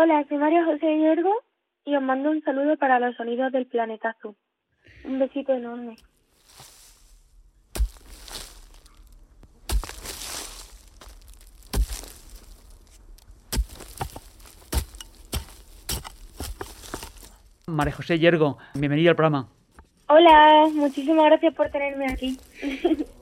Hola, soy María José Hiergo y os mando un saludo para los sonidos del planeta azul. Un besito enorme. María José Yergo, bienvenida al programa. Hola, muchísimas gracias por tenerme aquí.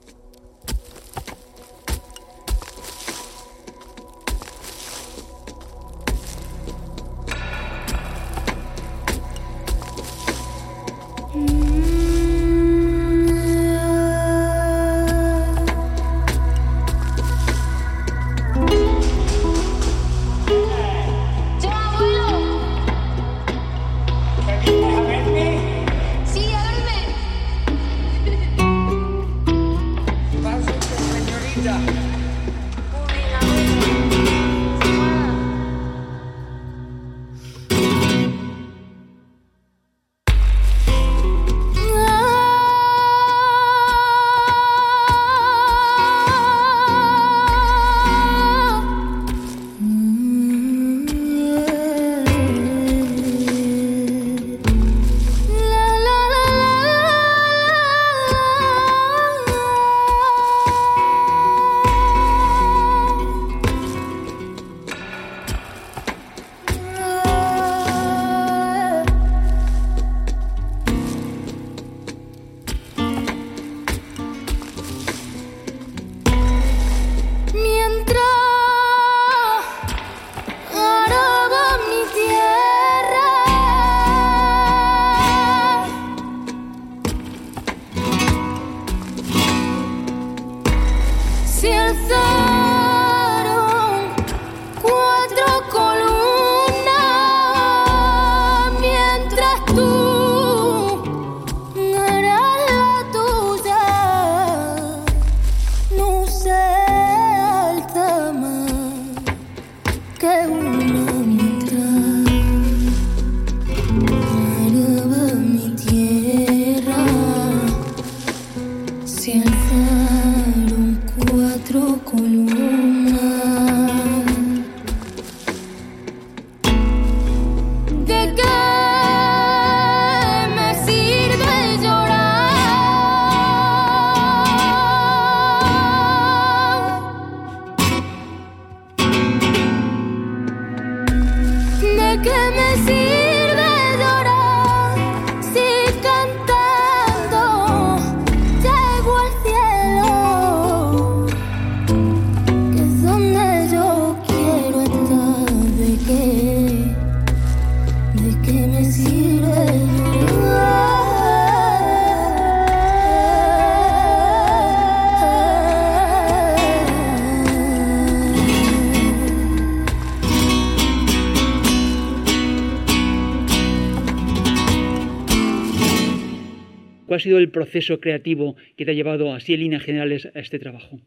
sido el proceso creativo que te ha llevado así en líneas generales a este trabajo?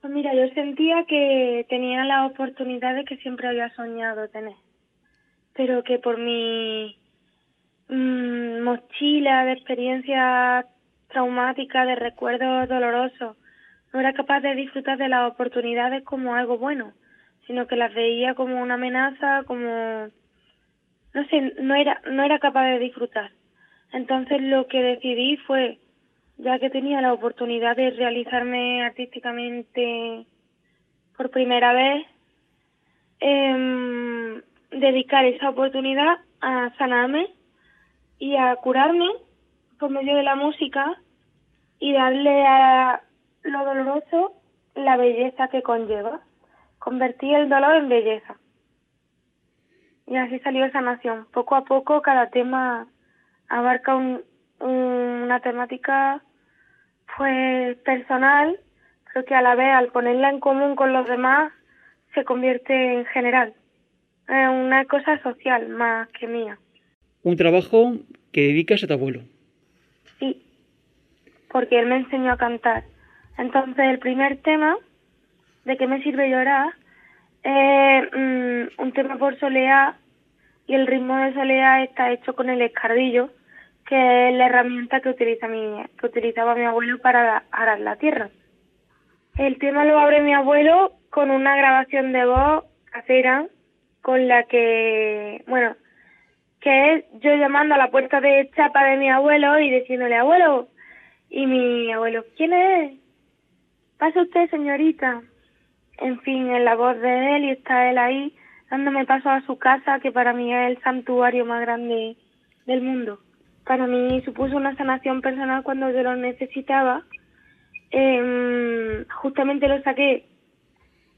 Pues mira, yo sentía que tenía la oportunidad que siempre había soñado tener, pero que por mi mm, mochila de experiencias traumáticas, de recuerdos dolorosos, no era capaz de disfrutar de las oportunidades como algo bueno, sino que las veía como una amenaza, como no sé, no era no era capaz de disfrutar. Entonces lo que decidí fue, ya que tenía la oportunidad de realizarme artísticamente por primera vez, eh, dedicar esa oportunidad a sanarme y a curarme por medio de la música y darle a lo doloroso la belleza que conlleva. Convertí el dolor en belleza. Y así salió esa nación. Poco a poco cada tema abarca un, una temática pues personal, pero que a la vez al ponerla en común con los demás se convierte en general, en una cosa social más que mía. Un trabajo que dedicas a tu abuelo. Sí, porque él me enseñó a cantar. Entonces el primer tema, ¿de qué me sirve llorar? Es mm, un tema por soleá y el ritmo de soleá está hecho con el escardillo, que es la herramienta que, utiliza mi, que utilizaba mi abuelo para arar la tierra. El tema lo abre mi abuelo con una grabación de voz casera con la que, bueno, que es yo llamando a la puerta de chapa de mi abuelo y diciéndole, abuelo, y mi abuelo, ¿quién es? Pasa usted, señorita. En fin, en la voz de él y está él ahí dándome paso a su casa, que para mí es el santuario más grande del mundo. Para mí supuso una sanación personal cuando yo lo necesitaba. Eh, justamente lo saqué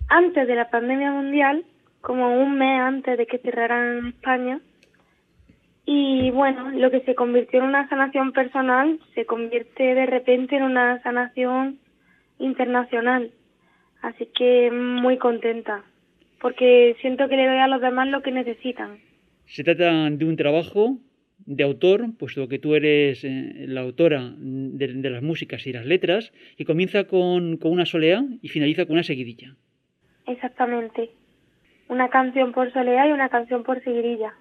antes de la pandemia mundial, como un mes antes de que cerraran España y bueno, lo que se convirtió en una sanación personal se convierte de repente en una sanación internacional. Así que muy contenta, porque siento que le doy a los demás lo que necesitan. Se trata de un trabajo de autor, puesto que tú eres eh, la autora de, las músicas y las letras, que comienza con, con una solea y finaliza con una seguidilla. Exactamente. Una canción por solea y una canción por seguidilla.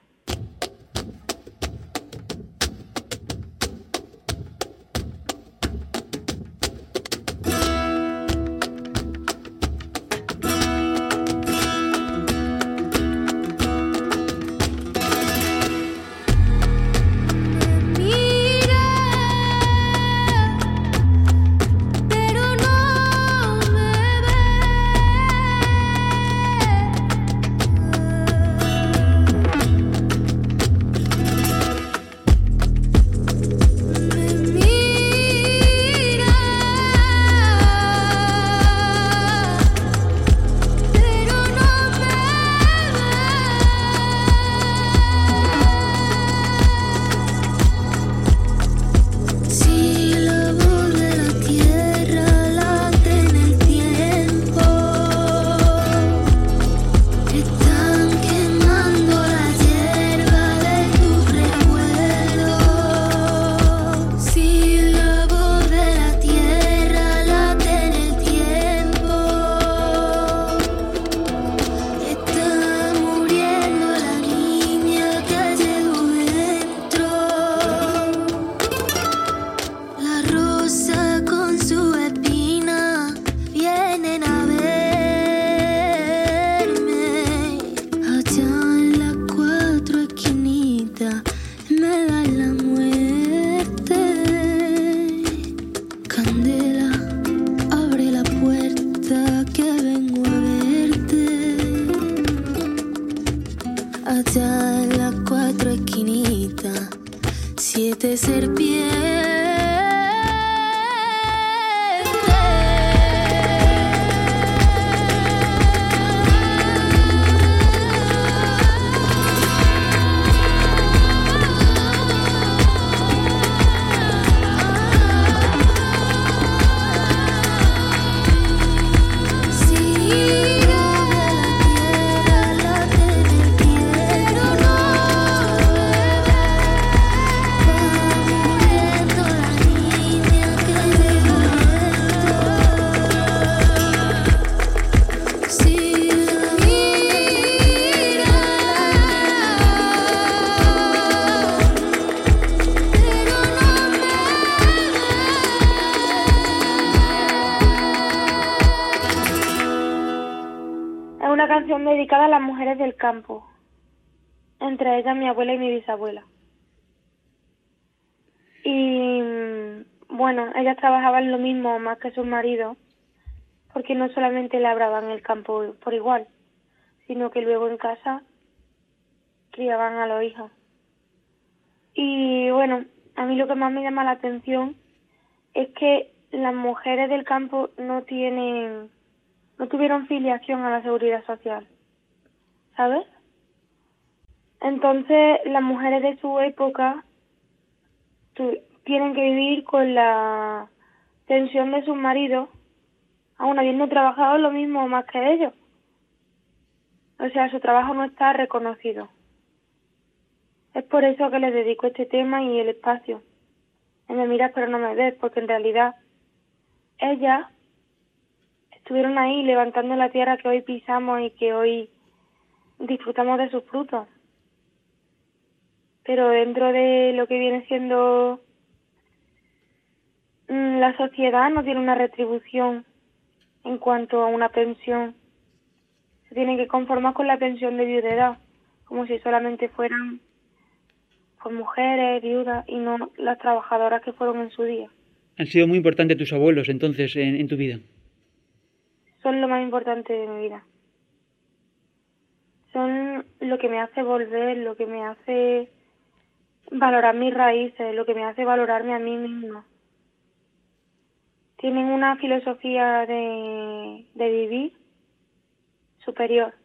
Más que sus maridos, porque no solamente labraban el campo por igual, sino que luego en casa criaban a los hijos. Y bueno, a mí lo que más me llama la atención es que las mujeres del campo no tienen no tuvieron filiación a la seguridad social, ¿sabes? Entonces las mujeres de su época tienen que vivir con la tensión de sus maridos, aún habiendo trabajado lo mismo más que ellos. O sea, su trabajo no está reconocido. Es por eso que les dedico este tema y el espacio. me miras pero no me ves, porque en realidad ellas estuvieron ahí levantando la tierra que hoy pisamos y que hoy disfrutamos de sus frutos. Pero dentro de lo que viene siendo la sociedad no tiene una retribución en cuanto a una pensión. se tienen que conformar con la pensión de viudedad, como si solamente fueran pues, mujeres, viudas y no las trabajadoras que fueron en su día. Han sido muy importantes tus abuelos entonces en tu vida. Son lo más importante de mi vida. Son lo que me hace volver, lo que me hace valorar mis raíces, lo que me hace valorarme a mí misma. Tienen una filosofía de, de vivir superior.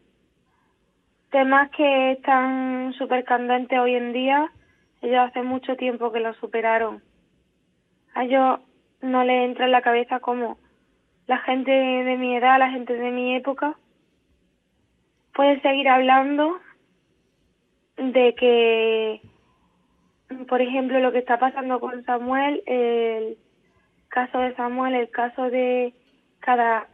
Temas que están súper candentes hoy en día, ellos hace mucho tiempo que los superaron. A ellos no les entra en la cabeza como la gente de mi edad, la gente de mi época, puede seguir hablando de que, por ejemplo, lo que está pasando con Samuel, el caso de Samuel, el caso de cada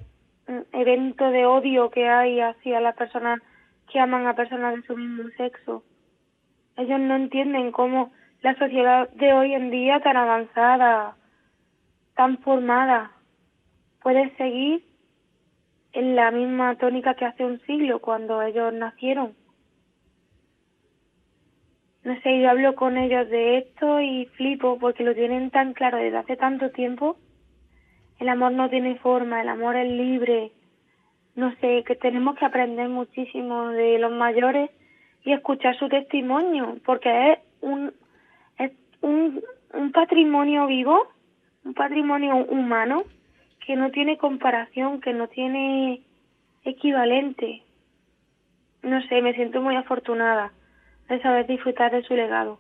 evento de odio que hay hacia las personas que aman a personas de su mismo sexo. Ellos no entienden cómo la sociedad de hoy en día tan avanzada, tan formada, puede seguir en la misma tónica que hace un siglo cuando ellos nacieron. No sé, yo hablo con ellos de esto y flipo porque lo tienen tan claro desde hace tanto tiempo. El amor no tiene forma, el amor es libre. No sé, que tenemos que aprender muchísimo de los mayores y escuchar su testimonio, porque es un, es un, un patrimonio vivo, un patrimonio humano que no tiene comparación, que no tiene equivalente. No sé, me siento muy afortunada de saber disfrutar de su legado.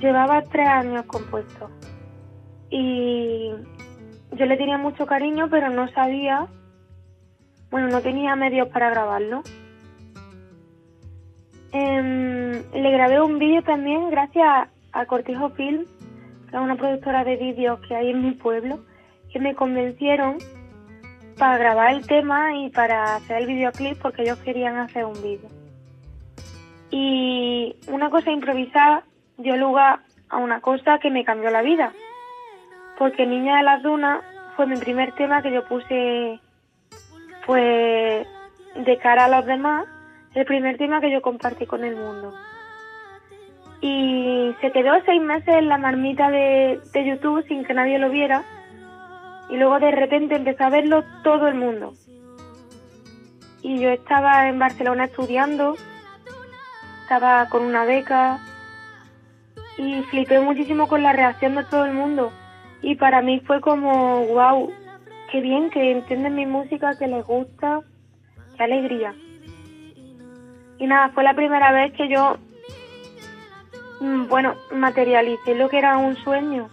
Llevaba tres años compuesto. Y yo le tenía mucho cariño, pero no sabía, bueno, no tenía medios para grabarlo. Em, le grabé un vídeo también gracias a Cortijo Film, que es una productora de vídeos que hay en mi pueblo, que me convencieron para grabar el tema y para hacer el videoclip porque ellos querían hacer un vídeo. Y una cosa improvisada dio lugar a una cosa que me cambió la vida. Porque Niña de las Dunas fue mi primer tema que yo puse, pues, de cara a los demás, el primer tema que yo compartí con el mundo. Y se quedó seis meses en la marmita de, de YouTube sin que nadie lo viera. Y luego de repente empezó a verlo todo el mundo. Y yo estaba en Barcelona estudiando, estaba con una beca, y flipé muchísimo con la reacción de todo el mundo. Y para mí fue como, wow, qué bien que entienden mi música, que les gusta, qué alegría. Y nada, fue la primera vez que yo Mm, bueno, materialicé lo que era un sueño.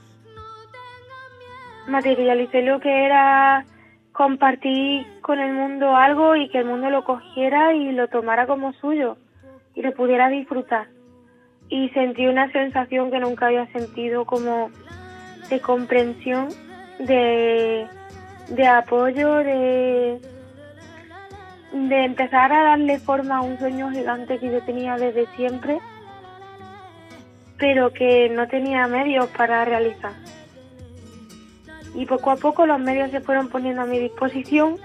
Materialicé lo que era compartir con el mundo algo y que el mundo lo cogiera y lo tomara como suyo y lo pudiera disfrutar. Y sentí una sensación que nunca había sentido como de comprensión, de, de apoyo, de, de empezar a darle forma a un sueño gigante que yo tenía desde siempre pero que no tenía medios para realizar. Y poco a poco los medios se fueron poniendo a mi disposición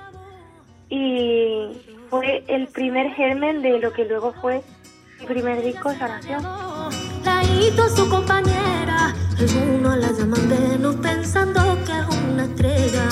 y fue el primer germen de lo que luego fue mi primer disco, Sanación. Su compañera, algunos la llaman Venus pensando que es una estrella.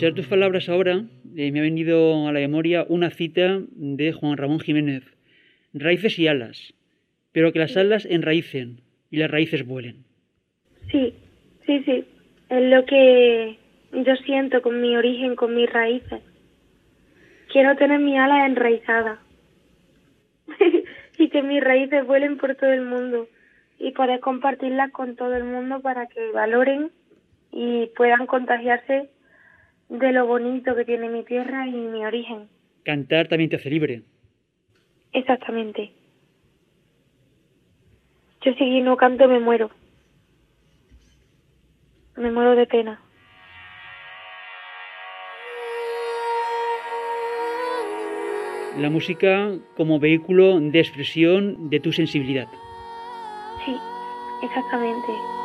Escuchar tus palabras ahora, eh, me ha venido a la memoria una cita de Juan Ramón Jiménez. Raíces y alas, pero que las alas enraícen y las raíces vuelen. Sí, sí, sí. Es lo que yo siento con mi origen, con mis raíces. Quiero tener mi ala enraizada y que mis raíces vuelen por todo el mundo y poder compartirlas con todo el mundo para que valoren y puedan contagiarse de lo bonito que tiene mi tierra y mi origen. Cantar también te hace libre. Exactamente. Yo si no canto me muero. Me muero de pena. La música como vehículo de expresión de tu sensibilidad. Sí, exactamente.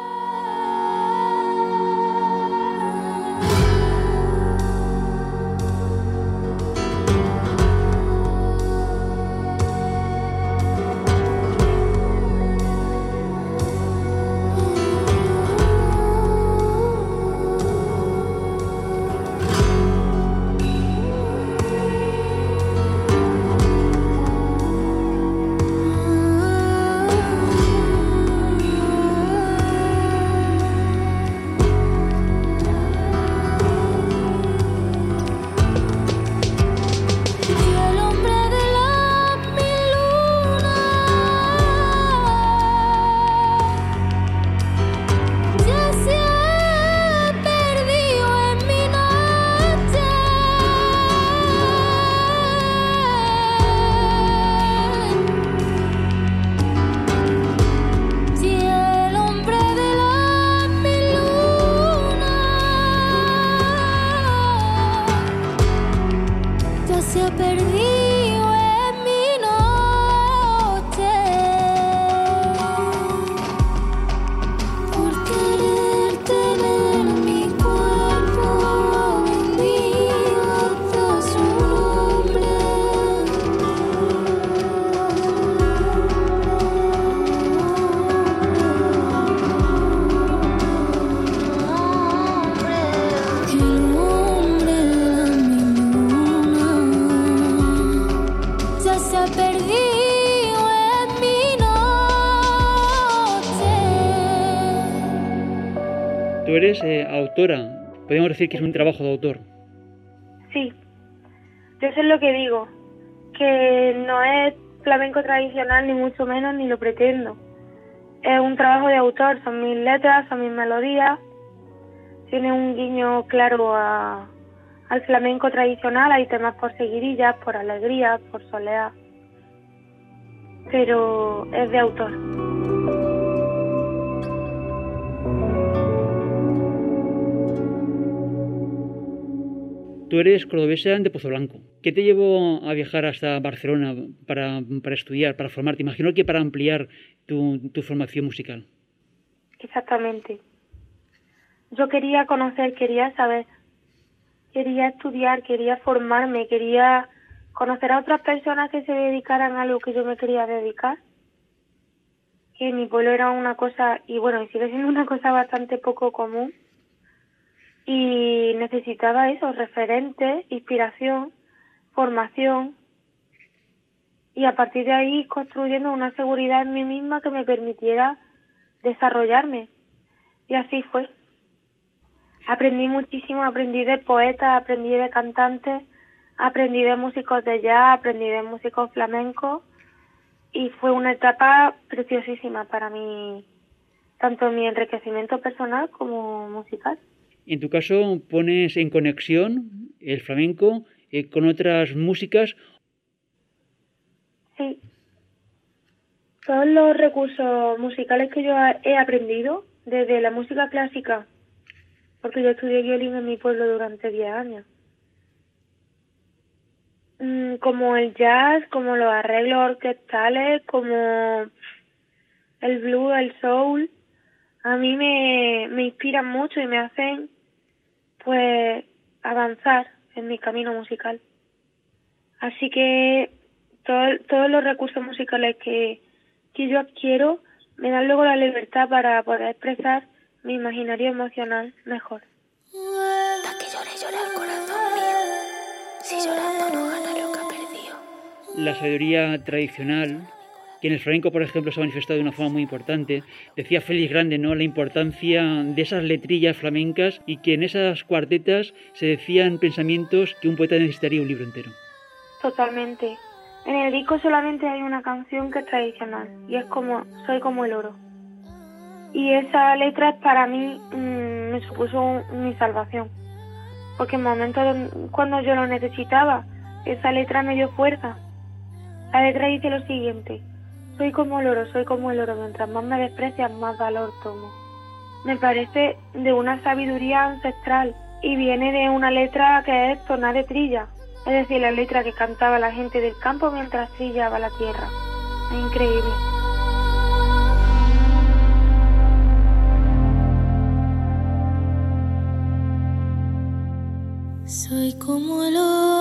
Podemos decir que es un trabajo de autor. Sí, yo sé lo que digo, que no es flamenco tradicional ni mucho menos ni lo pretendo. Es un trabajo de autor, son mis letras, son mis melodías, tiene un guiño claro a, al flamenco tradicional hay temas por seguidillas, por alegría, por soleá, pero es de autor. Tú eres cordobesa de Pozo Blanco. ¿Qué te llevó a viajar hasta Barcelona para, estudiar, para formarte? Imagino que para ampliar tu, tu formación musical. Exactamente. Yo quería conocer, quería saber, quería estudiar, quería formarme, quería conocer a otras personas que se dedicaran a lo que yo me quería dedicar. Que mi pueblo era una cosa, y bueno, y sigue siendo una cosa bastante poco común. Y necesitaba eso, referentes, inspiración, formación. Y a partir de ahí construyendo una seguridad en mí misma que me permitiera desarrollarme. Y así fue aprendí muchísimo, aprendí de poetas, aprendí de cantantes, aprendí de músicos de jazz, aprendí de músicos flamencos y fue una etapa preciosísima para mí, tanto mi enriquecimiento personal como musical. En tu caso, pones en conexión el flamenco eh, con otras músicas. Sí. Todos los recursos musicales que yo he aprendido, desde la música clásica porque yo estudié violín en mi pueblo durante 10 años. Mm, como el jazz, como los arreglos orquestales, como el blues, el soul, a mí me, me inspiran mucho y me hacen pues avanzar en mi camino musical. Así que todos los recursos musicales que, que yo adquiero me dan luego la libertad para poder expresar mi imaginario emocional mejor. La sabiduría tradicional, que en el flamenco, por ejemplo, se ha manifestado de una forma muy importante, decía Félix Grande, ¿no? La importancia de esas letrillas flamencas y que en esas cuartetas se decían pensamientos que un poeta necesitaría un libro entero. Totalmente. En el disco solamente hay una canción que es tradicional y es como Soy como el oro y esa letra para mí mm, me supuso mi salvación porque en momentos cuando yo lo necesitaba esa letra me dio fuerza la letra dice lo siguiente soy como el oro soy como el oro. Mientras más me desprecias más valor tomo. Me parece de una sabiduría ancestral y viene de una letra que es tonada de trilla. Es decir la letra que cantaba la gente del campo mientras trillaba la tierra. Es increíble. Soy como el oro.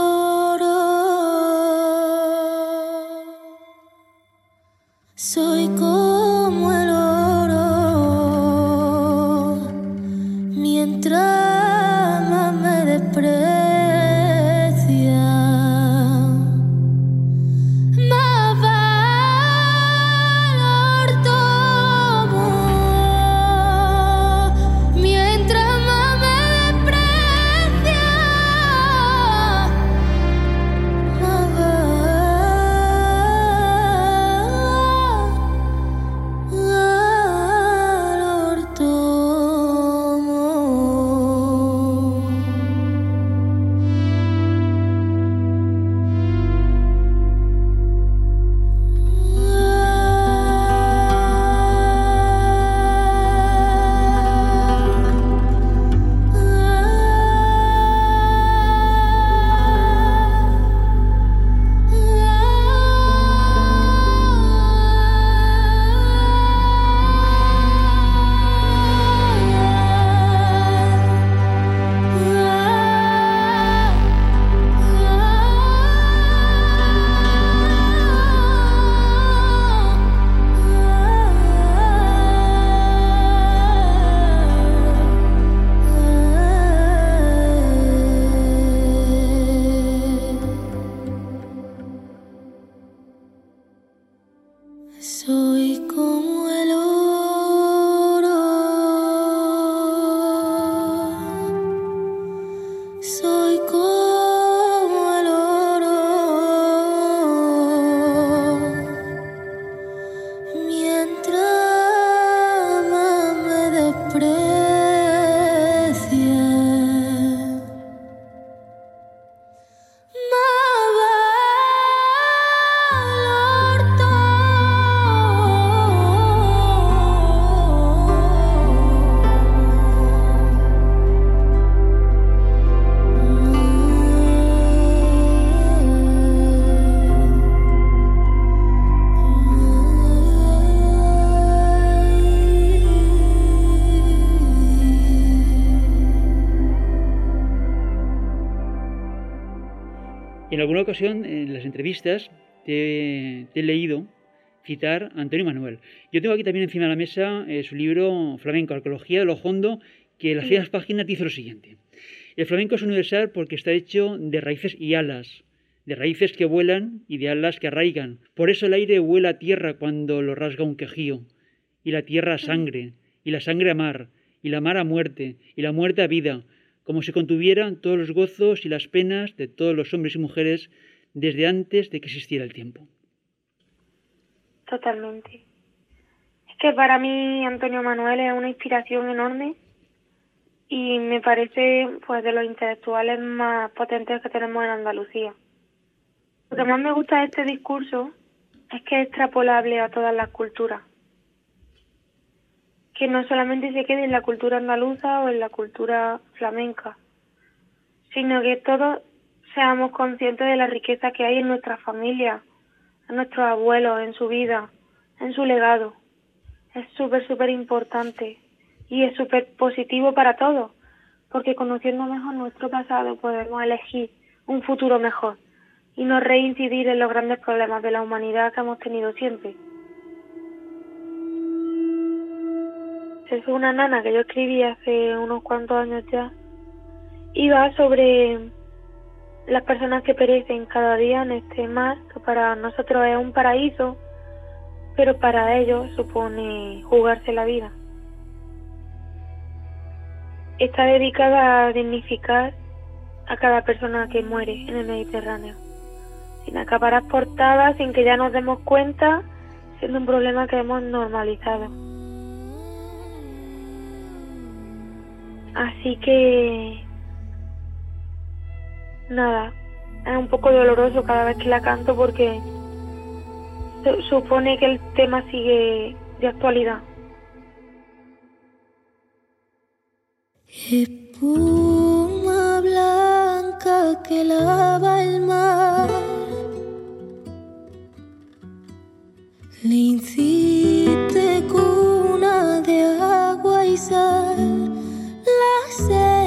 En alguna ocasión, en las entrevistas, te, he leído citar a Antonio Manuel. Yo tengo aquí también encima de la mesa eh, su libro Flamenco, Arqueología de lo Hondo, que en las primeras páginas dice lo siguiente. El flamenco es universal porque está hecho de raíces y alas, de raíces que vuelan y de alas que arraigan. Por eso el aire vuela a tierra cuando lo rasga un quejío, y la tierra a sangre, y la sangre a mar, y la mar a muerte, y la muerte a vida, como si contuvieran todos los gozos y las penas de todos los hombres y mujeres desde antes de que existiera el tiempo. Totalmente. Es que para mí Antonio Manuel es una inspiración enorme y me parece pues de los intelectuales más potentes que tenemos en Andalucía. Lo que más me gusta de este discurso es que es extrapolable a todas las culturas. Que no solamente se quede en la cultura andaluza o en la cultura flamenca, sino que todos seamos conscientes de la riqueza que hay en nuestra familia, en nuestros abuelos, en su vida, en su legado. Es súper, súper importante y es súper positivo para todos, porque conociendo mejor nuestro pasado podemos elegir un futuro mejor y no reincidir en los grandes problemas de la humanidad que hemos tenido siempre. Es una nana que yo escribí hace unos cuantos años ya y va sobre las personas que perecen cada día en este mar, que para nosotros es un paraíso, pero para ellos supone jugarse la vida. Está dedicada a dignificar a cada persona que muere en el Mediterráneo, sin acabar portadas, sin que ya nos demos cuenta, siendo un problema que hemos normalizado. Así que nada, es un poco doloroso cada vez que la canto porque supone que el tema sigue de actualidad. Espuma blanca que lava el mar, le incite cuna de agua y sal, la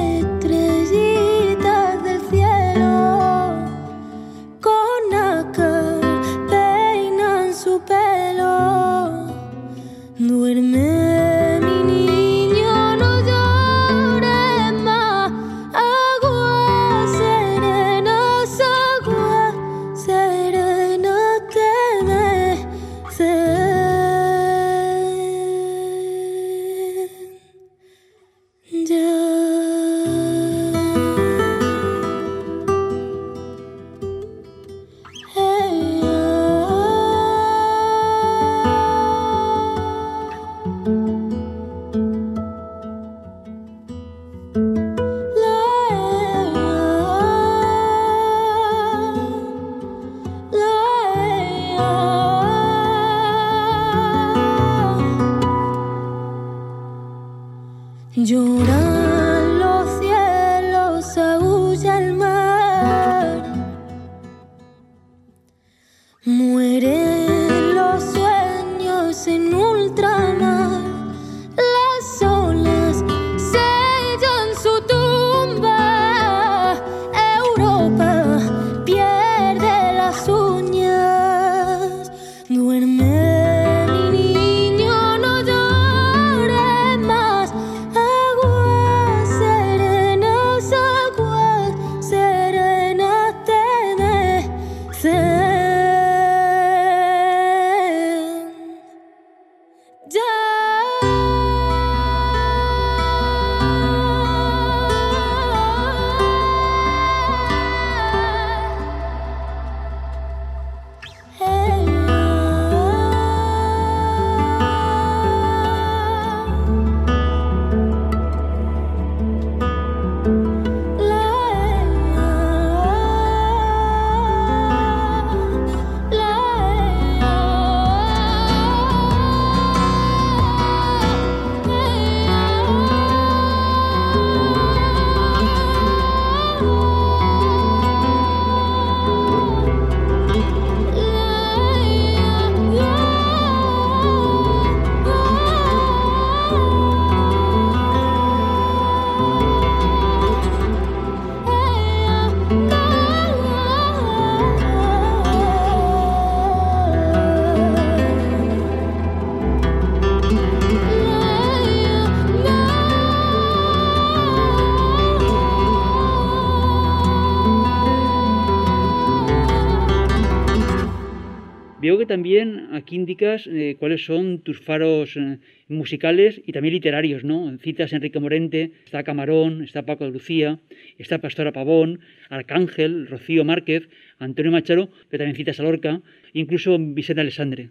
también aquí indicas eh, cuáles son tus faros eh, musicales y también literarios, ¿no? Citas Enrique Morente, está Camarón, está Paco de Lucía, está Pastora Pavón, Arcángel, Rocío Márquez, Antonio Machado, pero también citas a Lorca, incluso Vicente Alessandre.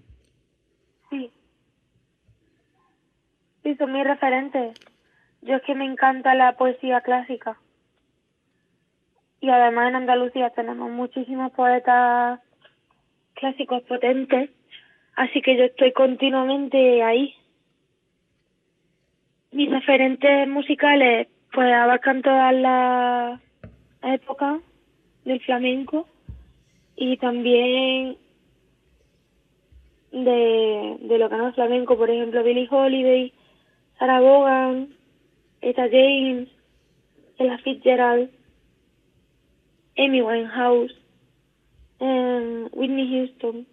Sí. Sí, son mis referentes. Yo es que me encanta la poesía clásica. Y además en Andalucía tenemos muchísimos poetas clásicos potentes, así que yo estoy continuamente ahí. Mis referentes musicales pues abarcan todas las épocas del flamenco y también de, lo que no es flamenco, por ejemplo, Billie Holiday, Sarah Vaughan, Etta James, Ella Fitzgerald, Amy Winehouse, eh, Whitney Houston.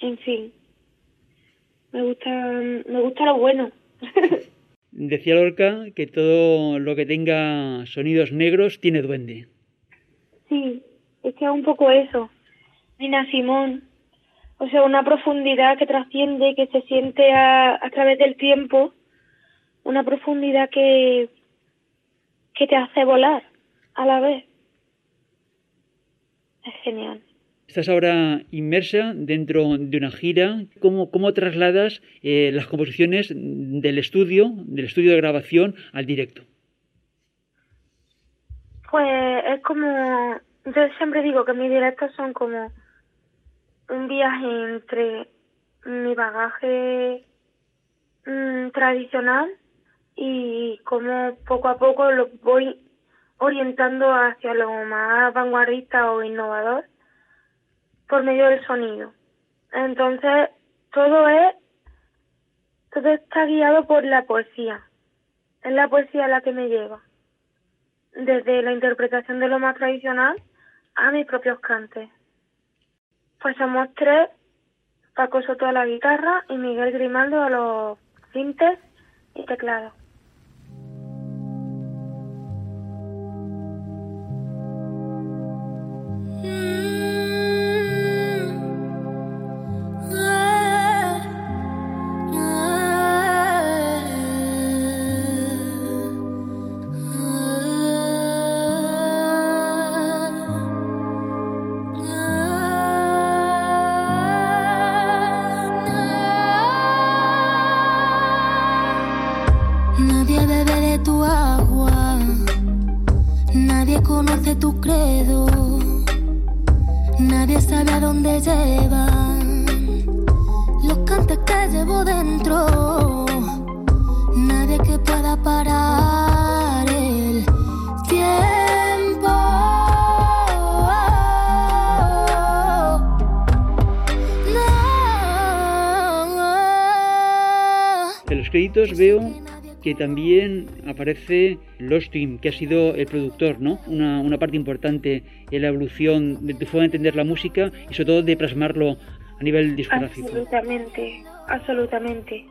En fin, me gusta, me gusta lo bueno. Decía Lorca que todo lo que tenga sonidos negros tiene duende. Sí, es que es un poco eso. Nina Simón, o sea, una profundidad que trasciende, que se siente a, a través del tiempo, una profundidad que, que te hace volar a la vez. Es genial. Estás ahora inmersa dentro de una gira. ¿Cómo, cómo trasladas eh, las composiciones del estudio, del estudio de grabación, al directo? Pues es como, yo siempre digo que mis directos son como un viaje entre mi bagaje mm, tradicional y como poco a poco lo voy orientando hacia lo más vanguardista o innovador por medio del sonido. Entonces, todo es, todo está guiado por la poesía. Es la poesía la que me lleva. Desde la interpretación de lo más tradicional a mis propios cantes. Pues somos tres, Paco Soto a la guitarra y Miguel Grimaldo a los cintes y teclados. Que también aparece Lost Team, que ha sido el productor, ¿no? Una, una parte importante en la evolución de tu forma de entender la música y sobre todo de plasmarlo a nivel discográfico. Absolutamente, absolutamente.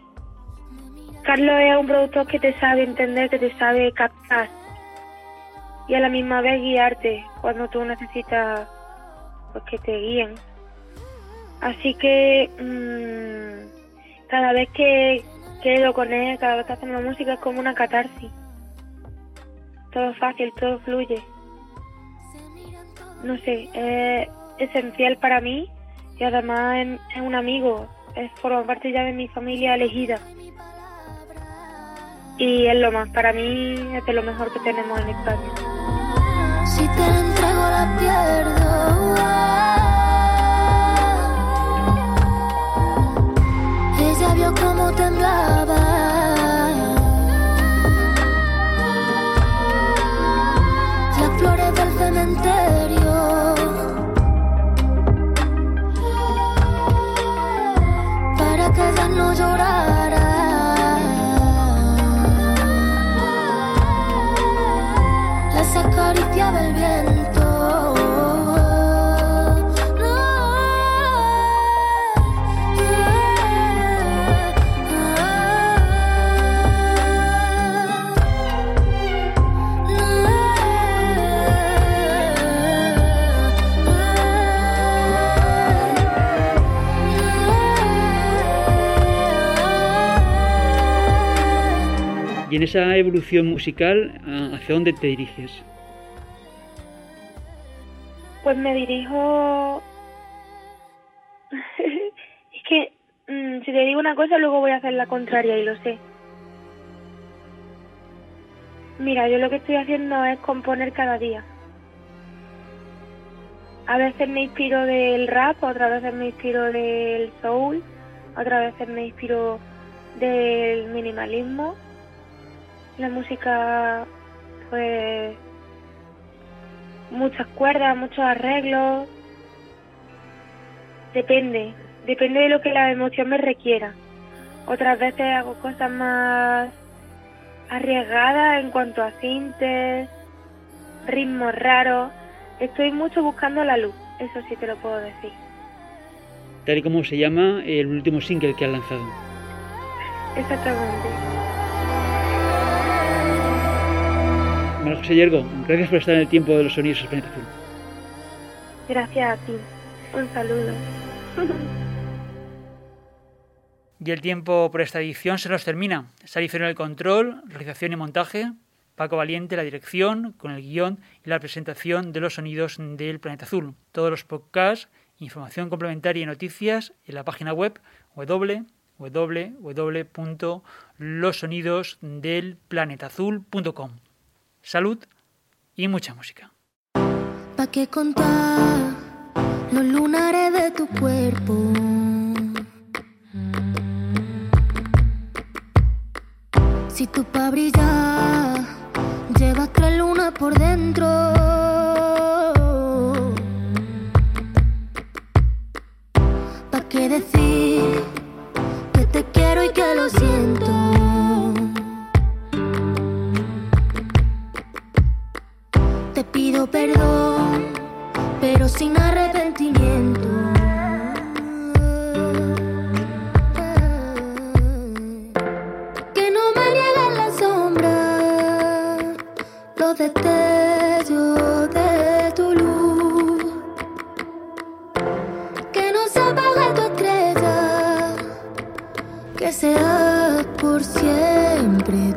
Carlos es un productor que te sabe entender, que te sabe captar y a la misma vez guiarte cuando tú necesitas pues, que te guíen. Así que mm, cada vez que quedo con él, cada vez que hacemos música es como una catarsis. Todo fácil, todo fluye. No sé, es esencial para mí y además es, un amigo, es forma parte ya de mi familia elegida. Y es lo más, para mí es de lo mejor que tenemos en España. Si te la entrego la pierdo. Ella vio cómo temblaba. Las flores del cementerio. Para que ella no llorara. Esa evolución musical, ¿hacia dónde te diriges? Pues me dirijo... es que mm, si te digo una cosa, luego voy a hacer la contraria y lo sé. Mira, yo lo que estoy haciendo es componer cada día. A veces me inspiro del rap, otras veces me inspiro del soul, otras veces me inspiro del minimalismo. La música, pues, muchas cuerdas, muchos arreglos. Depende, depende de lo que la emoción me requiera. Otras veces hago cosas más arriesgadas en cuanto a cintes, ritmos raros. Estoy mucho buscando la luz, eso sí te lo puedo decir. Tal y como se llama el último single que has lanzado. Exactamente. María José Yergo, gracias por estar en el tiempo de los sonidos del planeta azul. Gracias a ti. Un saludo. y el tiempo por esta edición se nos termina. Sari en el control, realización y montaje. Paco Valiente la dirección, con el guion y la presentación de los sonidos del planeta azul. Todos los podcasts, información complementaria y noticias en la página web www.losonidosdelplanetazul.com. Salud y mucha música. ¿Pa qué contar los lunares de tu cuerpo? Si tú pa' brillar llevas tres lunas por dentro. ¿Pa' qué decir que te quiero y que lo siento? Pido perdón, pero sin arrepentimiento. Que no me nieguen la sombra, los destellos de tu luz. Que no se apague tu estrella, que sea por siempre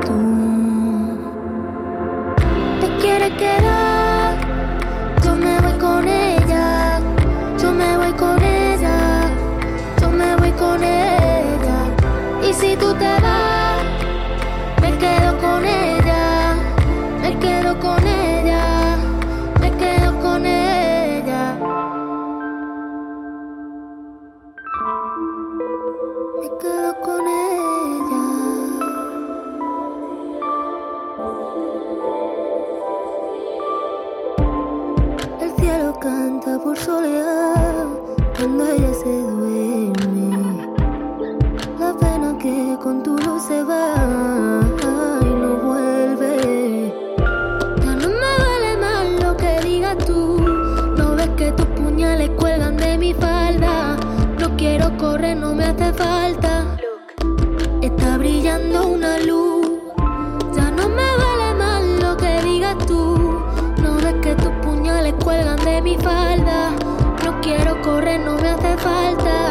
mi falda. No quiero correr, no me hace falta.